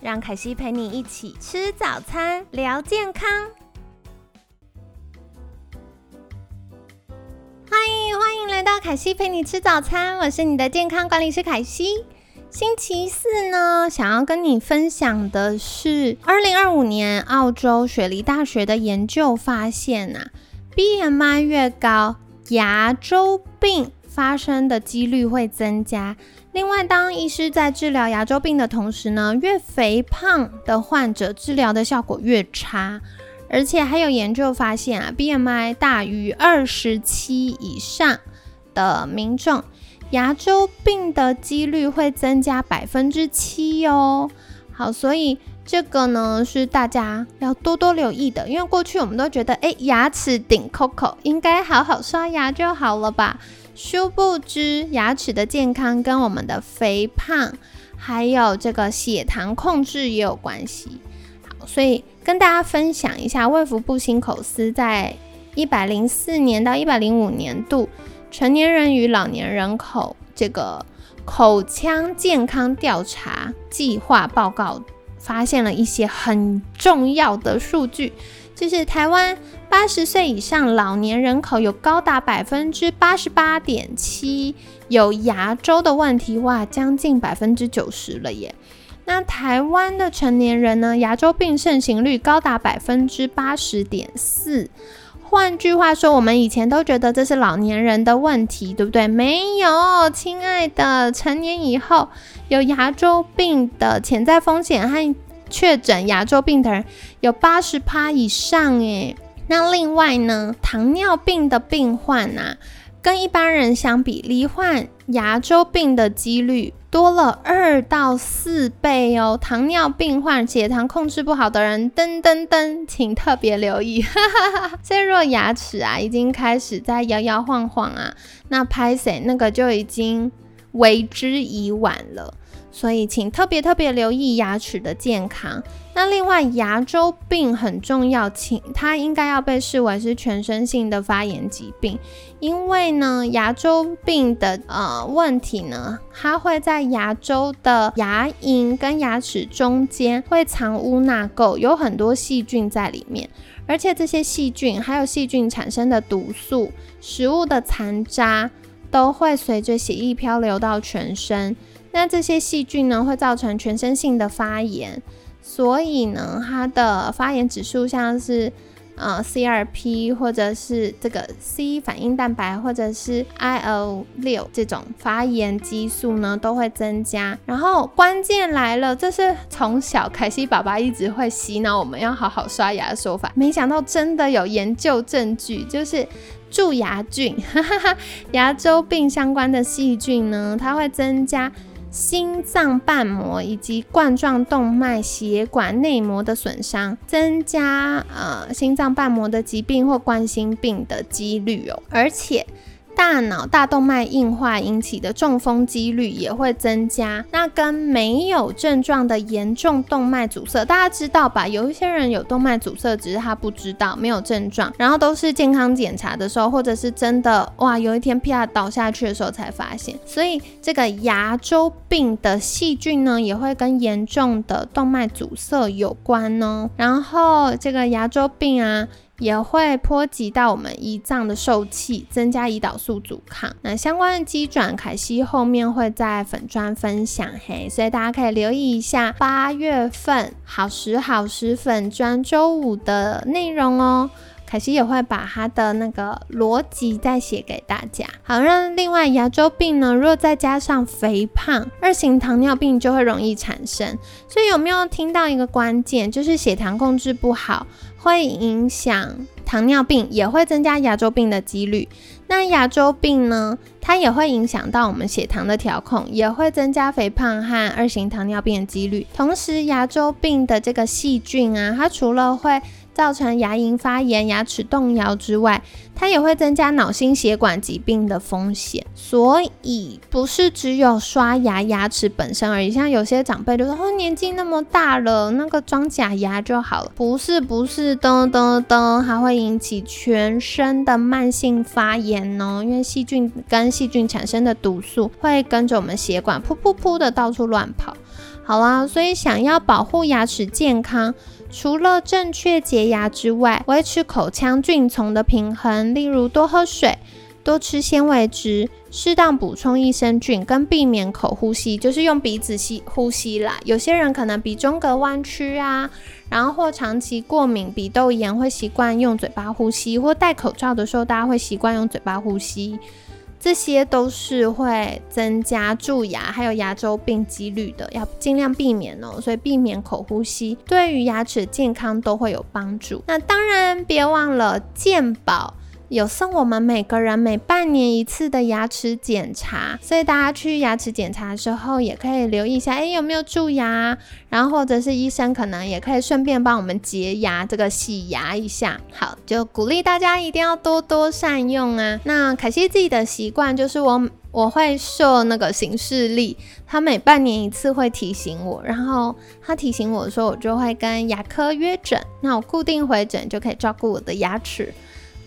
让凯西陪你一起吃早餐，聊健康。欢迎欢迎来到凯西陪你吃早餐，我是你的健康管理师凯西。星期四呢，想要跟你分享的是，二零二五年澳洲雪梨大学的研究发现啊，BMI 越高，牙周病发生的几率会增加。另外，当医师在治疗牙周病的同时呢，越肥胖的患者治疗的效果越差，而且还有研究发现啊，BMI 大于二十七以上的民众，牙周病的几率会增加百分之七哦。好，所以这个呢是大家要多多留意的，因为过去我们都觉得，哎，牙齿顶 Coco 应该好好刷牙就好了吧。殊不知，牙齿的健康跟我们的肥胖，还有这个血糖控制也有关系。好，所以跟大家分享一下，卫福部新口司在一百零四年到一百零五年度成年人与老年人口这个口腔健康调查计划报告，发现了一些很重要的数据。就是台湾八十岁以上老年人口有高达百分之八十八点七有牙周的问题，哇，将近百分之九十了耶。那台湾的成年人呢，牙周病盛行率高达百分之八十点四。换句话说，我们以前都觉得这是老年人的问题，对不对？没有，亲爱的，成年以后有牙周病的潜在风险和。确诊牙周病的人有八十趴以上诶。那另外呢，糖尿病的病患呐，跟一般人相比，罹患牙周病的几率多了二到四倍哦。糖尿病患血糖控制不好的人，噔噔噔，请特别留意。所以若牙齿啊已经开始在摇摇晃晃啊，那拍谁那个就已经为之已晚了。所以，请特别特别留意牙齿的健康。那另外，牙周病很重要，请它应该要被视为是全身性的发炎疾病，因为呢，牙周病的呃问题呢，它会在牙周的牙龈跟牙齿中间会藏污纳垢，有很多细菌在里面，而且这些细菌还有细菌产生的毒素、食物的残渣，都会随着血液漂流到全身。那这些细菌呢，会造成全身性的发炎，所以呢，它的发炎指数像是呃 CRP 或者是这个 C 反应蛋白或者是 IL 六这种发炎激素呢，都会增加。然后关键来了，这是从小凯西爸爸一直会洗脑我们要好好刷牙的说法，没想到真的有研究证据，就是蛀牙菌，哈哈哈牙周病相关的细菌呢，它会增加。心脏瓣膜以及冠状动脉血管内膜的损伤，增加呃心脏瓣膜的疾病或冠心病的几率哦，而且。大脑大动脉硬化引起的中风几率也会增加。那跟没有症状的严重动脉阻塞，大家知道吧？有一些人有动脉阻塞，只是他不知道，没有症状，然后都是健康检查的时候，或者是真的哇，有一天啪倒下去的时候才发现。所以这个牙周病的细菌呢，也会跟严重的动脉阻塞有关哦。然后这个牙周病啊。也会波及到我们胰脏的受气，增加胰岛素阻抗。那相关的机转，凯西后面会在粉砖分享嘿，所以大家可以留意一下八月份好时好时粉砖周五的内容哦。凯西也会把它的那个逻辑再写给大家。好，那另外牙周病呢，如果再加上肥胖，二型糖尿病就会容易产生。所以有没有听到一个关键，就是血糖控制不好？会影响糖尿病，也会增加牙周病的几率。那牙周病呢，它也会影响到我们血糖的调控，也会增加肥胖和二型糖尿病的几率。同时，牙周病的这个细菌啊，它除了会造成牙龈发炎、牙齿动摇之外，它也会增加脑心血管疾病的风险。所以不是只有刷牙牙齿本身而已。像有些长辈就说：“哦，年纪那么大了，那个装假牙就好了。”不是，不是，噔噔噔，还会引起全身的慢性发炎哦。因为细菌跟细菌产生的毒素会跟着我们血管噗噗噗的到处乱跑。好啦，所以想要保护牙齿健康。除了正确洁牙之外，维持口腔菌丛的平衡，例如多喝水、多吃纤维质、适当补充益生菌，跟避免口呼吸，就是用鼻子吸呼吸啦。有些人可能鼻中隔弯曲啊，然后或长期过敏、鼻窦炎，会习惯用嘴巴呼吸，或戴口罩的时候，大家会习惯用嘴巴呼吸。这些都是会增加蛀牙还有牙周病几率的，要尽量避免哦。所以避免口呼吸，对于牙齿健康都会有帮助。那当然，别忘了健保。有送我们每个人每半年一次的牙齿检查，所以大家去牙齿检查的时候也可以留意一下，哎，有没有蛀牙？然后或者是医生可能也可以顺便帮我们洁牙，这个洗牙一下。好，就鼓励大家一定要多多善用啊。那凯西自己的习惯就是我我会设那个行事历，他每半年一次会提醒我，然后他提醒我的时候，我就会跟牙科约诊，那我固定回诊就可以照顾我的牙齿。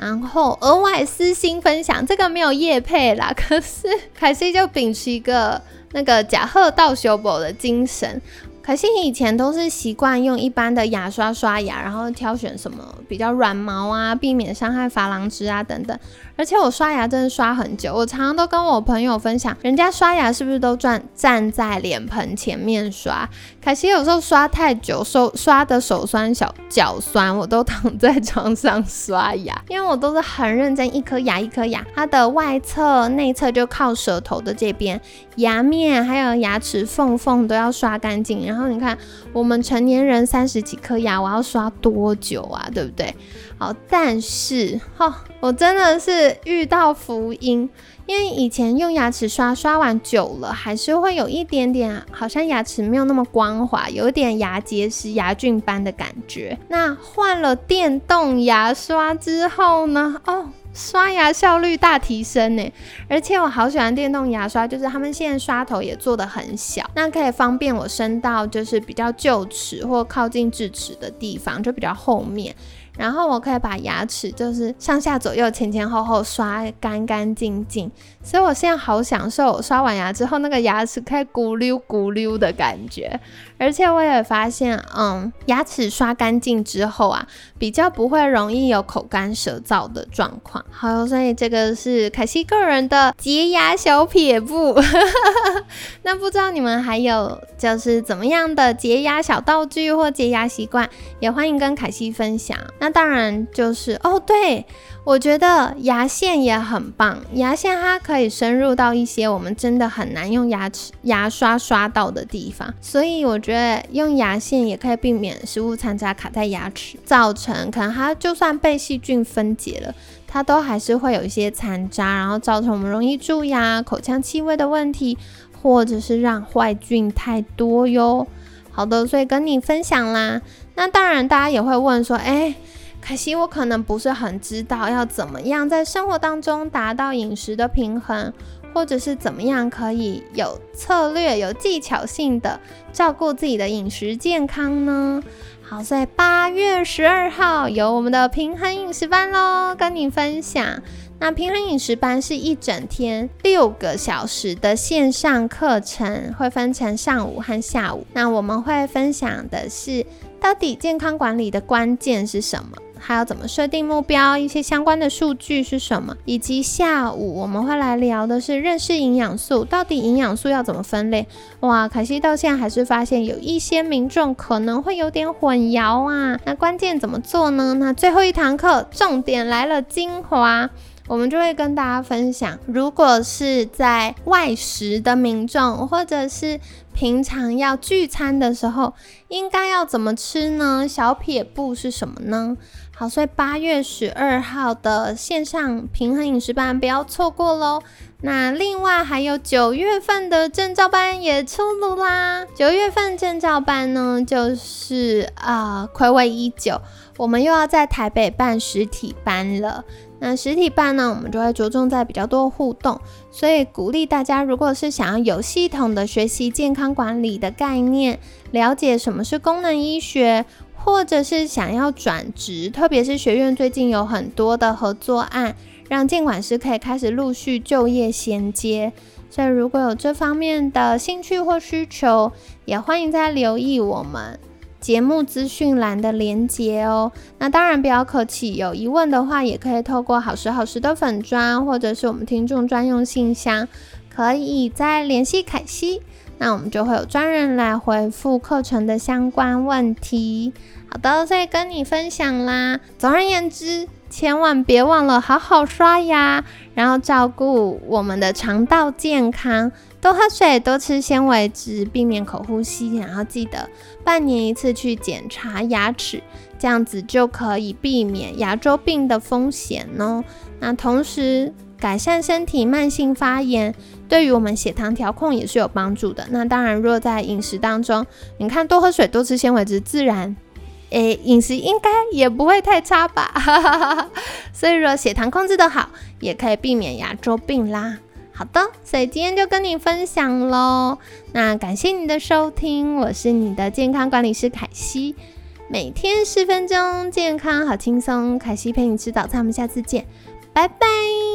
然后额外私心分享，这个没有叶配啦，可是凯西就秉持一个那个假贺道修补的精神。凯西以前都是习惯用一般的牙刷刷牙，然后挑选什么比较软毛啊，避免伤害珐琅质啊等等。而且我刷牙真的刷很久，我常常都跟我朋友分享，人家刷牙是不是都站站在脸盆前面刷？凯西有时候刷太久，手刷的手酸、小脚酸，我都躺在床上刷牙，因为我都是很认真，一颗牙一颗牙，它的外侧、内侧就靠舌头的这边，牙面还有牙齿缝缝都要刷干净。然后你看，我们成年人三十几颗牙，我要刷多久啊？对不对？好，但是哈，我真的是遇到福音，因为以前用牙齿刷，刷完久了，还是会有一点点，好像牙齿没有那么光滑，有点牙结石、牙菌斑的感觉。那换了电动牙刷之后呢？哦，刷牙效率大提升呢！而且我好喜欢电动牙刷，就是他们现在刷头也做的很小，那可以方便我伸到就是比较臼齿或靠近智齿的地方，就比较后面。然后我可以把牙齿就是上下左右前前后后刷干干净净，所以我现在好享受刷完牙之后那个牙齿可以咕溜咕溜的感觉。而且我也发现，嗯，牙齿刷干净之后啊，比较不会容易有口干舌燥的状况。好，所以这个是凯西个人的洁牙小撇步。那不知道你们还有就是怎么样的洁牙小道具或洁牙习惯，也欢迎跟凯西分享。那当然就是哦，对。我觉得牙线也很棒，牙线它可以深入到一些我们真的很难用牙齿牙刷刷到的地方，所以我觉得用牙线也可以避免食物残渣卡在牙齿，造成可能它就算被细菌分解了，它都还是会有一些残渣，然后造成我们容易蛀牙、口腔气味的问题，或者是让坏菌太多哟。好的，所以跟你分享啦。那当然，大家也会问说，哎。可惜我可能不是很知道要怎么样在生活当中达到饮食的平衡，或者是怎么样可以有策略、有技巧性的照顾自己的饮食健康呢？好，所以八月十二号有我们的平衡饮食班喽，跟你分享。那平衡饮食班是一整天六个小时的线上课程，会分成上午和下午。那我们会分享的是，到底健康管理的关键是什么？还要怎么设定目标？一些相关的数据是什么？以及下午我们会来聊的是认识营养素，到底营养素要怎么分类？哇，可惜到现在还是发现有一些民众可能会有点混淆啊。那关键怎么做呢？那最后一堂课重点来了，精华。我们就会跟大家分享，如果是在外食的民众，或者是平常要聚餐的时候，应该要怎么吃呢？小撇步是什么呢？好，所以八月十二号的线上平衡饮食班不要错过喽。那另外还有九月份的证照班也出炉啦。九月份证照班呢，就是啊，暌违已久，我们又要在台北办实体班了。那实体班呢，我们就会着重在比较多互动，所以鼓励大家，如果是想要有系统的学习健康管理的概念，了解什么是功能医学。或者是想要转职，特别是学院最近有很多的合作案，让监管师可以开始陆续就业衔接。所以如果有这方面的兴趣或需求，也欢迎再留意我们节目资讯栏的连接哦。那当然不要客气，有疑问的话，也可以透过好时好时的粉砖，或者是我们听众专用信箱，可以再联系凯西。那我们就会有专人来回复课程的相关问题。好的，再跟你分享啦。总而言之，千万别忘了好好刷牙，然后照顾我们的肠道健康，多喝水，多吃纤维质，避免口呼吸。然后记得半年一次去检查牙齿，这样子就可以避免牙周病的风险哦。那同时，改善身体慢性发炎，对于我们血糖调控也是有帮助的。那当然，若在饮食当中，你看多喝水、多吃纤维质，自然，诶，饮食应该也不会太差吧。所以，说血糖控制的好，也可以避免牙周病啦。好的，所以今天就跟你分享喽。那感谢你的收听，我是你的健康管理师凯西，每天十分钟，健康好轻松。凯西陪你吃早餐，我们下次见，拜拜。